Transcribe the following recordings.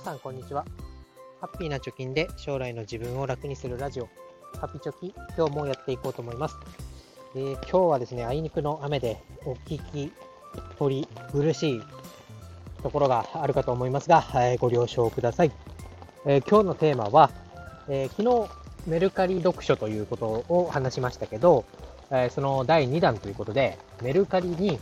皆さんこんにちは。ハッピーな貯金で将来の自分を楽にするラジオ。ハピチョキ今日もやっていこうと思います、えー、今日はですねあいにくの雨でお聞き取り苦しいところがあるかと思いますが、えー、ご了承ください、えー、今日のテーマは、え昨日メルカリ読書ということを話しましたけど、えその第2弾ということでメルカリに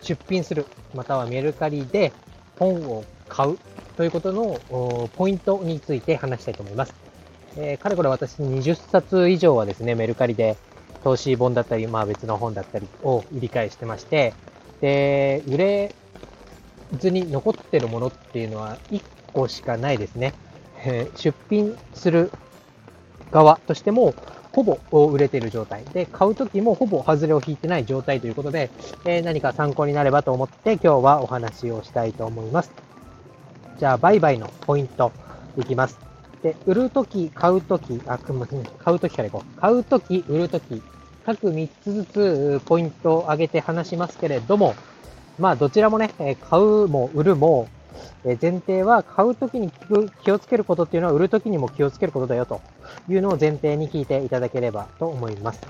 出品するまたはメルカリで本を買うということのポイントについて話したいと思います。えー、かれこれ私20冊以上はですね、メルカリで投資本だったり、まあ別の本だったりを売り買いしてまして、で、売れずに残ってるものっていうのは1個しかないですね。えー、出品する側としても、ほぼ売れている状態で、買うときもほぼ外れを引いてない状態ということで、えー、何か参考になればと思って今日はお話をしたいと思います。じゃあ、売買のポイントいきます。で、売るとき、買うとき、あ、買うときからいこう。買うとき、売るとき、各3つずつポイントを上げて話しますけれども、まあ、どちらもね、買うも売るも、前提は買うときに気をつけることっていうのは売るときにも気をつけることだよというのを前提に聞いていただければと思います。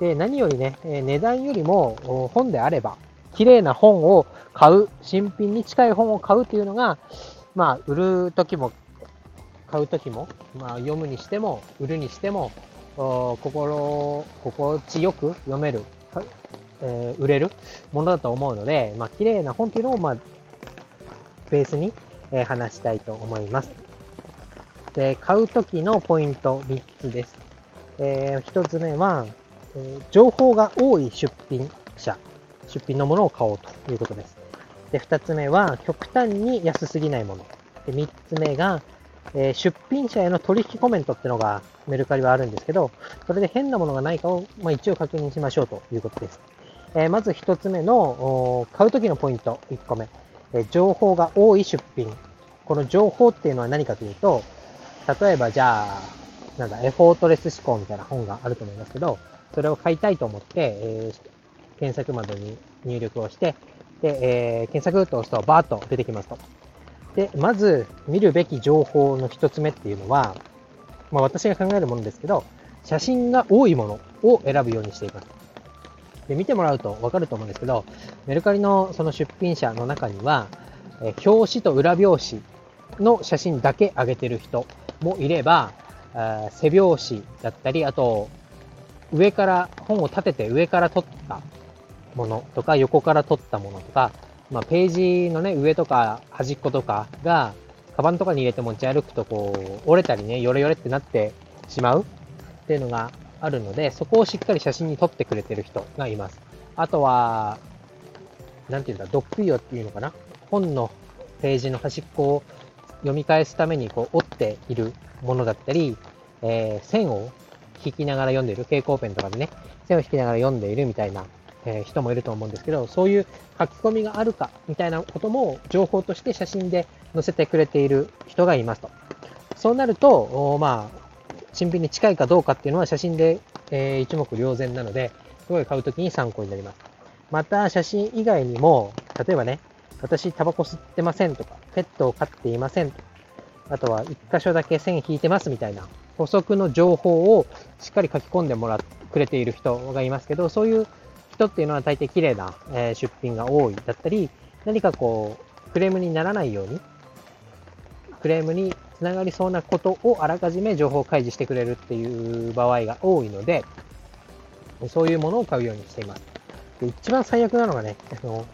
で、何よりね、値段よりも本であれば、綺麗な本を買う、新品に近い本を買うというのが、まあ、売るときも、買うときも、まあ、読むにしても、売るにしても、心、心地よく読める、えー、売れるものだと思うので、まあ、綺麗な本というのを、まあ、ベースに、えー、話したいと思います。で、買うときのポイント3つです。えー、1つ目は、え、情報が多い出品者出品のものを買おうということです。で、二つ目は、極端に安すぎないもの。で、三つ目が、えー、出品者への取引コメントっていうのがメルカリはあるんですけど、それで変なものがないかを、まあ、一応確認しましょうということです。えー、まず一つ目の、買うときのポイント、一個目、えー、情報が多い出品。この情報っていうのは何かというと、例えばじゃあ、なんだ、エフォートレス思考みたいな本があると思いますけど、それを買いたいと思って、えー、検索窓に入力をして、で、えー、検索と押すとバーッと出てきますと。で、まず見るべき情報の一つ目っていうのは、まあ私が考えるものですけど、写真が多いものを選ぶようにしています。で、見てもらうとわかると思うんですけど、メルカリのその出品者の中には、え表紙と裏表紙の写真だけ上げてる人もいれば、背表紙だったり、あと、上から、本を立てて上から撮ったものとか、横から撮ったものとか、まあ、ページのね、上とか端っことかが、カバンとかに入れて持ち歩くとこう、折れたりね、ヨレヨレってなってしまうっていうのがあるので、そこをしっかり写真に撮ってくれてる人がいます。あとは、なんていうんだ、ドッグ用っていうのかな？本のページの端っこを読み返すためにこう折っているものだったり、えー、線を引きながら読んでいる、蛍光ペンとかでね、線を引きながら読んでいるみたいなえ人もいると思うんですけど、そういう書き込みがあるかみたいなことも情報として写真で載せてくれている人がいますと。そうなると、まあ、新品に近いかどうかっていうのは写真で、え、一目瞭然なので、すごい買うときに参考になります。また、写真以外にも、例えばね、私タバコ吸ってませんとか、ペットを飼っていません、あとは一箇所だけ線引いてますみたいな補足の情報をしっかり書き込んでもらってくれている人がいますけど、そういう人っていうのは大抵綺麗な、え出品が多いだったり、何かこう、クレームにならないように、クレームにつながりそうなことをあらかじめ情報開示してくれるっていう場合が多いので、そういうものを買うようにしています。で一番最悪なのがね、あの、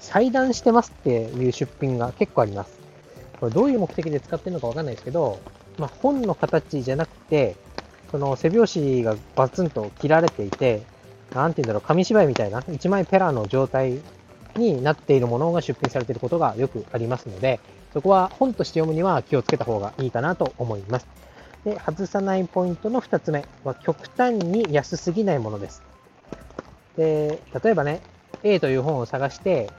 裁断してますっていう出品が結構あります。これどういう目的で使ってるのかわかんないですけど、まあ、本の形じゃなくて、その背表紙がバツンと切られていて、なんて言うんだろう、紙芝居みたいな、一枚ペラの状態になっているものが出品されていることがよくありますので、そこは本として読むには気をつけた方がいいかなと思います。で、外さないポイントの2つ目は、極端に安すぎないものです。で、例えばね、A という本を探して、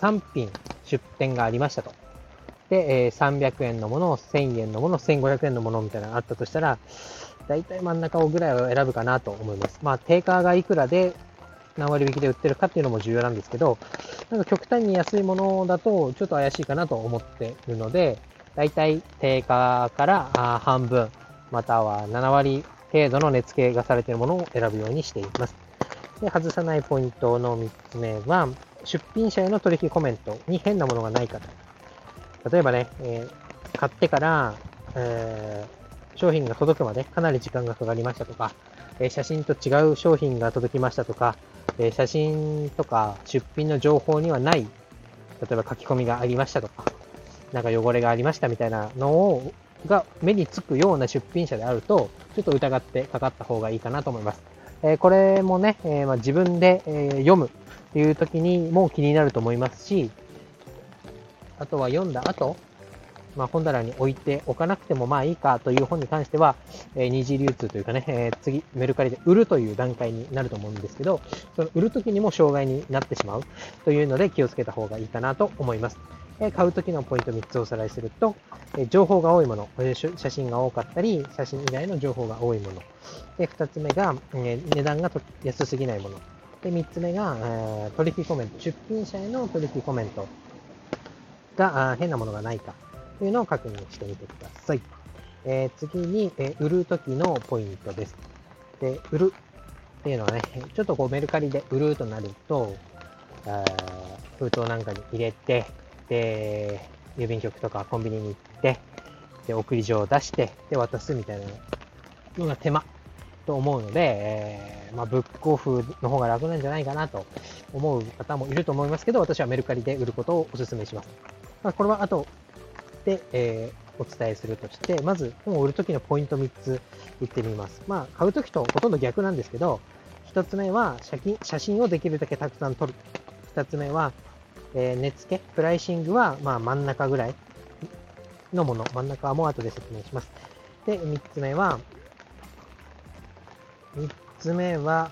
3品出店がありましたと。で、え、300円のもの、1000円のもの、1500円のものみたいなのがあったとしたら、大体真ん中をぐらいを選ぶかなと思います。まあ、定価がいくらで何割引きで売ってるかっていうのも重要なんですけど、なんか極端に安いものだとちょっと怪しいかなと思っているので、だいたい定価から半分、または7割程度の値付けがされているものを選ぶようにしています。で外さないポイントの3つ目は、出品者への取引コメントに変なものがないかと。例えばね、えー、買ってから、えー、商品が届くまでかなり時間がかかりましたとか、え、写真と違う商品が届きましたとか、え写真とか出品の情報にはない、例えば書き込みがありましたとか、なんか汚れがありましたみたいなのをが目につくような出品者であると、ちょっと疑ってかかった方がいいかなと思います。えこれもね、えま、自分で、え読むっていう時にも気になると思いますし、あとは読んだ後、まあ、本棚に置いておかなくてもまあいいかという本に関しては、え、二次流通というかね、え、次、メルカリで売るという段階になると思うんですけど、その売るときにも障害になってしまうというので気をつけた方がいいかなと思います。え、買うときのポイント3つおさらいすると、え情報が多いもの、写真が多かったり、写真以外の情報が多いもの。で、2つ目が、え値段が安すぎないもの。で、3つ目が、え取引コメント、出品者への取引コメントが変なものがないか。というのを確認してみてください。えー、次に、えー、売るときのポイントです。で、売るっていうのはね、ちょっとこうメルカリで売るとなると、あ封筒なんかに入れて、で、郵便局とかコンビニに行って、で、送り状を出して、で、渡すみたいなのが手間と思うので、えー、まあ、ブックオフの方が楽なんじゃないかなと思う方もいると思いますけど、私はメルカリで売ることをお勧めします。まあ、これはあと、で、えー、お伝えするとして、まず本を売るときのポイント3つ言ってみます。まあ、買うときとほとんど逆なんですけど、1つ目は写真写真をできるだけたくさん撮る。2つ目は、えー、値付け、プライシングはまあ真ん中ぐらいのもの。真ん中はもう後で説明します。で、3つ目は、3つ目は、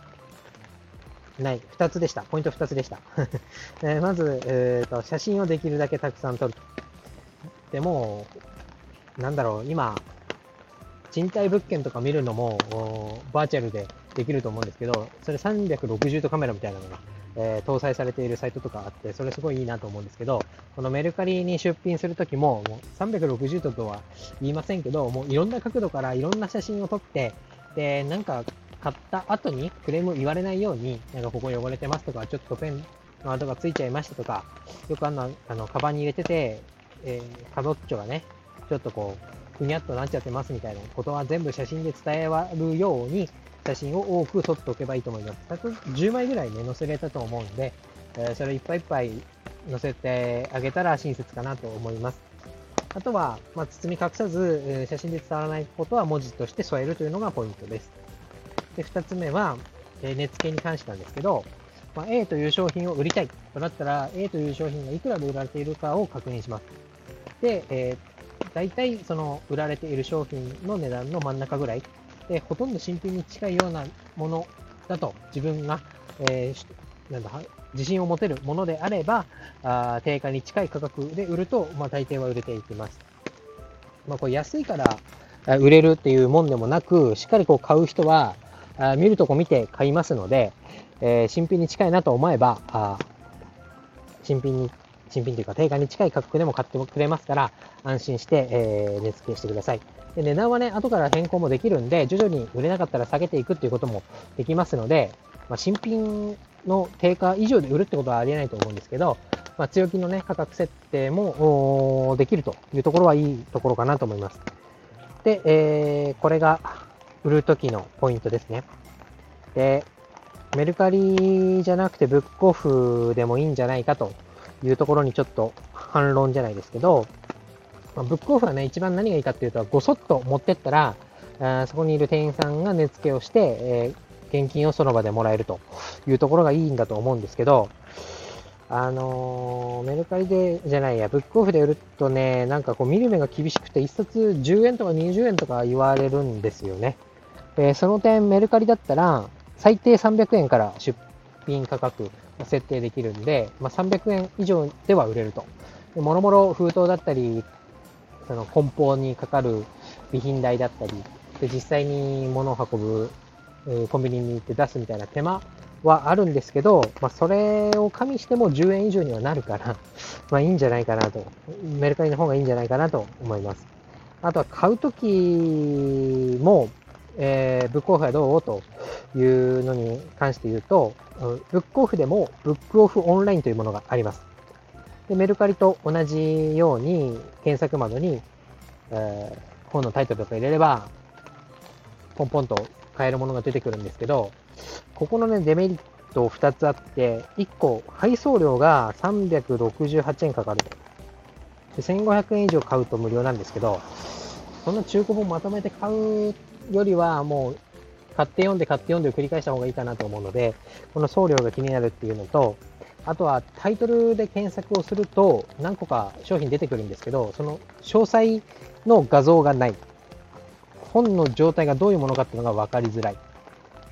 ない。2つでした。ポイント2つでした。えー、まず、えーと、写真をできるだけたくさん撮る。でも、なんだろう、今、賃貸物件とか見るのも、バーチャルでできると思うんですけど、それ360度カメラみたいなのが、えー、搭載されているサイトとかあって、それすごいいいなと思うんですけど、このメルカリに出品するときも、もう360度とは言いませんけど、もういろんな角度からいろんな写真を撮って、で、なんか買った後にクレーム言われないように、なんかここ汚れてますとか、ちょっとペンの跡がついちゃいましたとか、よくあの、あの、カバンに入れてて、えー、カドッチョがね、ちょっとこう、ふにゃっとなっちゃってますみたいなことは全部写真で伝えるように、写真を多く撮っておけばいいと思います。10枚ぐらいね、載せれたと思うんで、え、それいっぱいいっぱい載せてあげたら親切かなと思います。あとは、まあ、包み隠さず、え、写真で伝わらないことは文字として添えるというのがポイントです。で、2つ目は、えー、値付けに関してなんですけど、まあ、A という商品を売りたいとなったら、A という商品がいくらで売られているかを確認します。で、えー、大体その売られている商品の値段の真ん中ぐらいで、ほとんど新品に近いようなものだと自分が、えー、なんだ自信を持てるものであれば、あ定価に近い価格で売ると、まあ、大抵は売れていきます。まあ、これ安いから売れるっていうもんでもなく、しっかりこう買う人は、あ見るとこ見て買いますので、えー、新品に近いなと思えば、あ新品に新品というか定価に近い価格でも買ってくれますから、安心して、えー、値付けしてください。で値段はね、後から変更もできるんで、徐々に売れなかったら下げていくっていうこともできますので、まあ、新品の定価以上で売るってことはありえないと思うんですけど、まあ、強気のね、価格設定もできるというところはいいところかなと思います。で、えー、これが売るときのポイントですね。で、メルカリじゃなくてブックオフでもいいんじゃないかというところにちょっと反論じゃないですけど、まあ、ブックオフはね、一番何がいいかっていうと、ごそっと持ってったら、あそこにいる店員さんが値付けをして、えー、現金をその場でもらえるというところがいいんだと思うんですけど、あのー、メルカリで、じゃないや、ブックオフで売るとね、なんかこう見る目が厳しくて、1冊10円とか20円とか言われるんですよね。えー、その点、メルカリだったら、最低300円から出品価格設定できるんで、まあ、300円以上では売れると。もろもろ封筒だったり、その梱包にかかる備品代だったり、で実際に物を運ぶ、え、コンビニに行って出すみたいな手間はあるんですけど、まあ、それを加味しても10円以上にはなるから、まあいいんじゃないかなと、メルカリの方がいいんじゃないかなと思います。あとは買うときも、えー、ブックオフはどう？というのに関して言うと、ブックオフでもブックオフオンラインというものがあります。でメルカリと同じように検索窓に、えー、本のタイトルとか入れれば、ポンポンと買えるものが出てくるんですけど、ここのね、デメリット2つあって、1個、配送料が368円かかると。で1500円以上買うと無料なんですけど、そんな中古本まとめて買うよりは、もう、買って読んで買って読んでを繰り返した方がいいかなと思うので、この送料が気になるっていうのと、あとはタイトルで検索をすると何個か商品出てくるんですけど、その詳細の画像がない。本の状態がどういうものかっていうのが分かりづらい。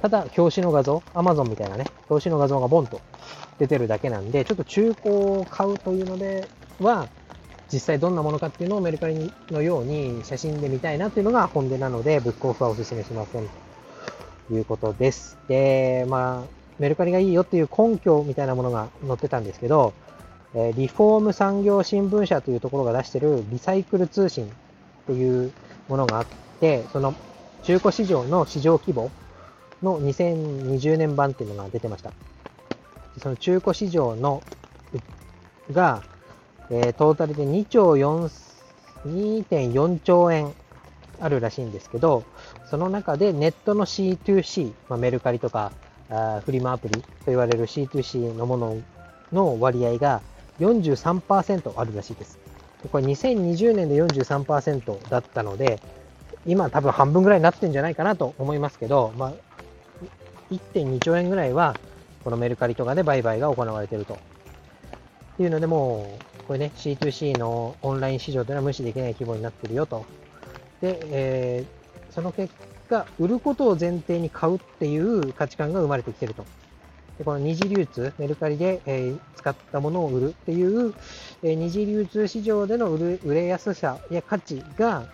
ただ、表紙の画像、Amazon みたいなね、表紙の画像がボンと出てるだけなんで、ちょっと中古を買うというのでは、実際どんなものかっていうのをメルカリのように写真で見たいなっていうのが本音なので、ブックオフはお勧めしませんいうことです。で、まあ、メルカリがいいよっていう根拠みたいなものが載ってたんですけど、えリフォーム産業新聞社というところが出してるリサイクル通信っていうものがあって、その中古市場の市場規模の2020年版っていうのが出てました。その中古市場のが、え、トータルで2兆4、2.4兆円あるらしいんですけど、その中でネットの C2C、まあ、メルカリとかあフリマアプリと言われる C2C のものの割合が43%あるらしいです。これ2020年で43%だったので、今多分半分ぐらいになってんじゃないかなと思いますけど、まあ、1.2兆円ぐらいはこのメルカリとかで売買が行われていると。っていうのでもう、これね、C2C のオンライン市場というのは無視できない規模になってるよと。で、えー、その結果、売ることを前提に買うっていう価値観が生まれてきてると。でこの二次流通、メルカリで、え、使ったものを売るっていう、え、二次流通市場での売る売れやすさや価値が、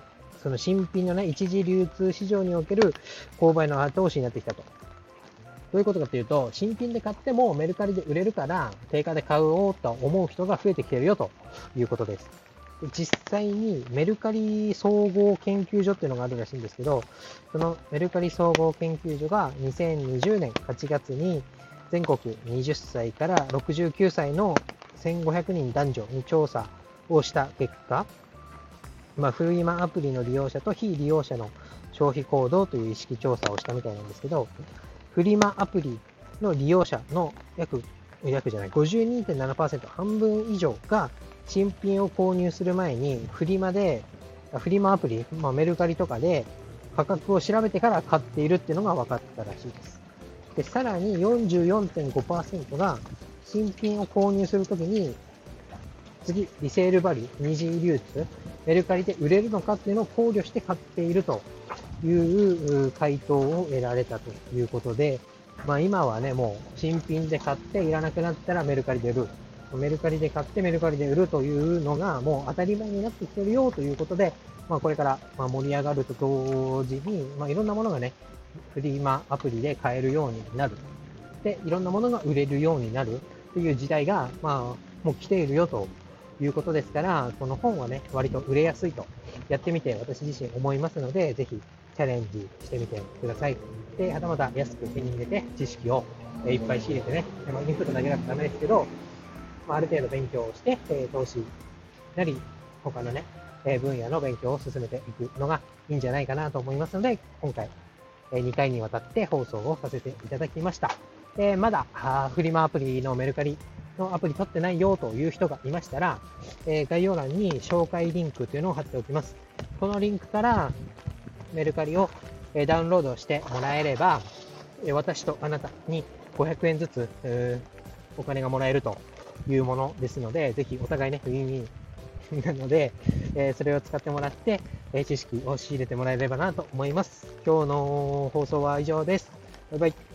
その新品のね、一次流通市場における購買の後押しになってきたと。どういうことかというと、新品で買ってもメルカリで売れるから、定価で買おうと思う人が増えてきてるよということです。実際にメルカリ総合研究所っていうのがあるらしいんですけど、そのメルカリ総合研究所が2020年8月に全国20歳から69歳の1500人男女に調査をした結果、まあ、フリマアプリの利用者と非利用者の消費行動という意識調査をしたみたいなんですけど、フリマアプリの利用者の約、約じゃない、52.7%、半分以上が新品を購入する前にフリマで、フリマアプリ、まあ、メルカリとかで価格を調べてから買っているっていうのが分かったらしいです。で、さらに44.5%が新品を購入するときに、次、リセールバリュー、二次流通、メルカリで売れるのかっていうのを考慮して買っているという回答を得られたということで、まあ今はね、もう新品で買っていらなくなったらメルカリで売る。メルカリで買ってメルカリで売るというのがもう当たり前になってきてるよということで、まあこれからま盛り上がると同時に、まあいろんなものがね、フリーマアプリで買えるようになる。で、いろんなものが売れるようになるという時代が、まあもう来ているよということですから、この本はね、割と売れやすいとやってみて私自身思いますので、ぜひチャレンジしてみてください。で、はたまた安く手に入れて、知識をいっぱい仕入れてね、まあ、インプットだけだとダメですけど、まあ、ある程度勉強をして、え投資なり、他のね、え分野の勉強を進めていくのがいいんじゃないかなと思いますので、今回、え2回にわたって放送をさせていただきました。えまだ、フリマアプリのメルカリのアプリ取ってないよという人がいましたら、え概要欄に紹介リンクというのを貼っておきます。このリンクから、メルカリをダウンロードしてもらえれば、私とあなたに500円ずつお金がもらえるというものですので、ぜひお互いね、ウィンウィンなので、えそれを使ってもらって、え知識を仕入れてもらえればなと思います。今日の放送は以上です。バイバイ。